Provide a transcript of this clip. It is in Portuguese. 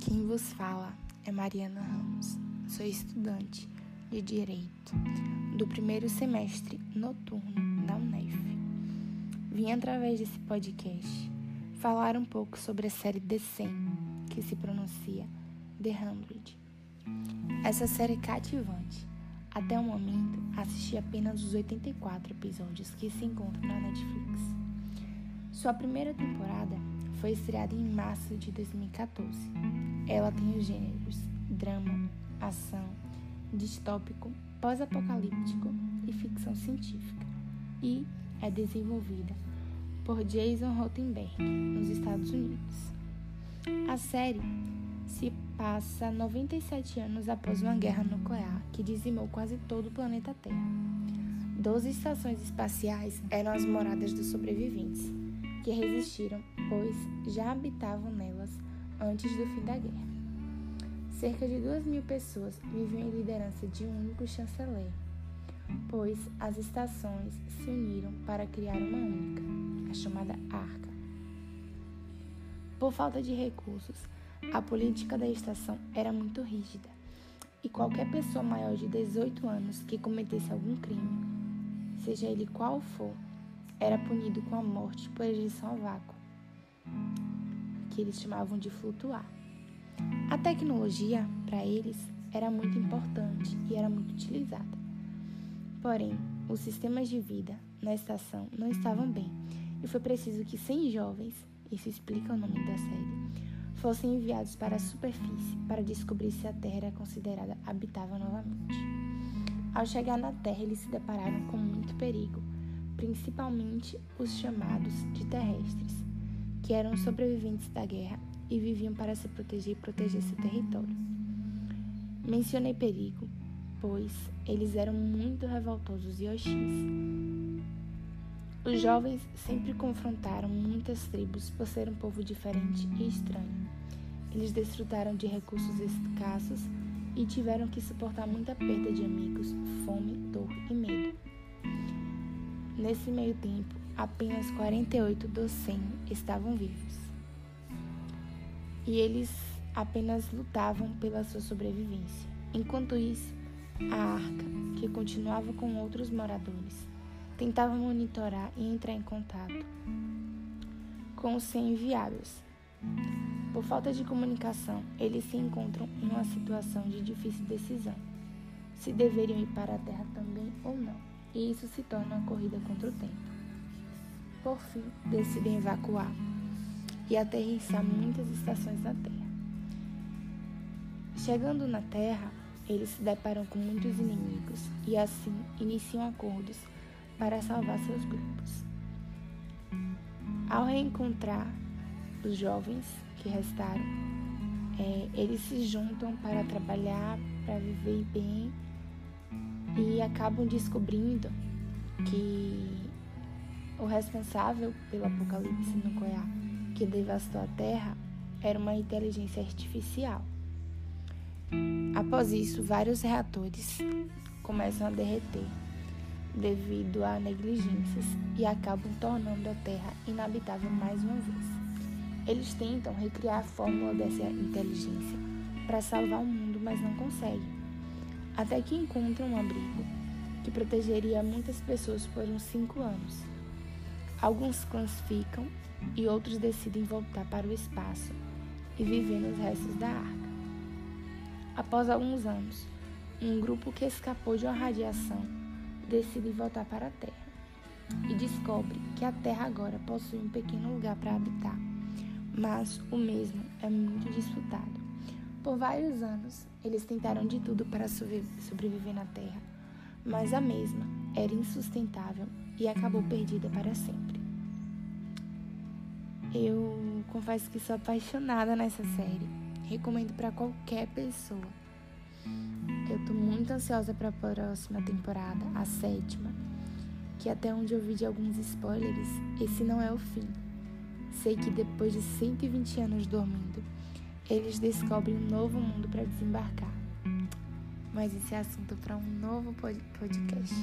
Quem vos fala é Mariana Ramos. Sou estudante de Direito do primeiro semestre noturno da UNEF. Vim através desse podcast falar um pouco sobre a série The 100, que se pronuncia The Hundred. Essa série é cativante. Até o momento, assisti apenas os 84 episódios que se encontram na Netflix. Sua primeira temporada foi estreada em março de 2014. Ela tem os gêneros drama, ação, distópico, pós-apocalíptico e ficção científica, e é desenvolvida por Jason Rothenberg, nos Estados Unidos. A série se passa 97 anos após uma guerra nuclear que dizimou quase todo o planeta Terra. Doze estações espaciais eram as moradas dos sobreviventes, que resistiram, pois já habitavam nelas antes do fim da guerra. Cerca de duas mil pessoas viviam em liderança de um único chanceler, pois as estações se uniram para criar uma única, a chamada Arca. Por falta de recursos, a política da estação era muito rígida e qualquer pessoa maior de 18 anos que cometesse algum crime, seja ele qual for, era punido com a morte por ejeção ao vácuo, que eles chamavam de flutuar. A tecnologia, para eles, era muito importante e era muito utilizada. Porém, os sistemas de vida na estação não estavam bem e foi preciso que 100 jovens, isso explica o nome da série, fossem enviados para a superfície para descobrir se a Terra era considerada habitável novamente. Ao chegar na Terra, eles se depararam com muito perigo, principalmente os chamados de terrestres, que eram sobreviventes da guerra e viviam para se proteger e proteger seu território. Mencionei perigo, pois eles eram muito revoltosos e hostis. Os jovens sempre confrontaram muitas tribos por ser um povo diferente e estranho. Eles desfrutaram de recursos escassos e tiveram que suportar muita perda de amigos, fome, dor e medo. Nesse meio tempo, apenas 48 dos 100 estavam vivos. E eles apenas lutavam pela sua sobrevivência. Enquanto isso, a arca, que continuava com outros moradores, tentava monitorar e entrar em contato com os 100 enviados. Por falta de comunicação, eles se encontram em uma situação de difícil decisão: se deveriam ir para a Terra também ou não, e isso se torna uma corrida contra o tempo. Por fim, decidem evacuar e aterrissar muitas estações na Terra. Chegando na Terra, eles se deparam com muitos inimigos e assim iniciam acordos para salvar seus grupos. Ao reencontrar os jovens que restaram, é, eles se juntam para trabalhar, para viver bem e acabam descobrindo que o responsável pelo apocalipse nuclear que devastou a Terra era uma inteligência artificial. Após isso, vários reatores começam a derreter devido a negligências e acabam tornando a Terra inabitável mais uma vez. Eles tentam recriar a fórmula dessa inteligência para salvar o mundo, mas não conseguem. Até que encontram um abrigo que protegeria muitas pessoas por uns cinco anos. Alguns clãs ficam e outros decidem voltar para o espaço e viver nos restos da arca. Após alguns anos, um grupo que escapou de uma radiação decide voltar para a Terra e descobre que a Terra agora possui um pequeno lugar para habitar, mas o mesmo é muito disputado. Por vários anos, eles tentaram de tudo para sobreviver na Terra, mas a mesma era insustentável e acabou perdida para sempre. Eu confesso que sou apaixonada nessa série. Recomendo para qualquer pessoa. Eu tô muito ansiosa para a próxima temporada, a sétima, que até onde eu vi de alguns spoilers, esse não é o fim. Sei que depois de 120 anos dormindo, eles descobrem um novo mundo para desembarcar. Mas esse é assunto para um novo podcast.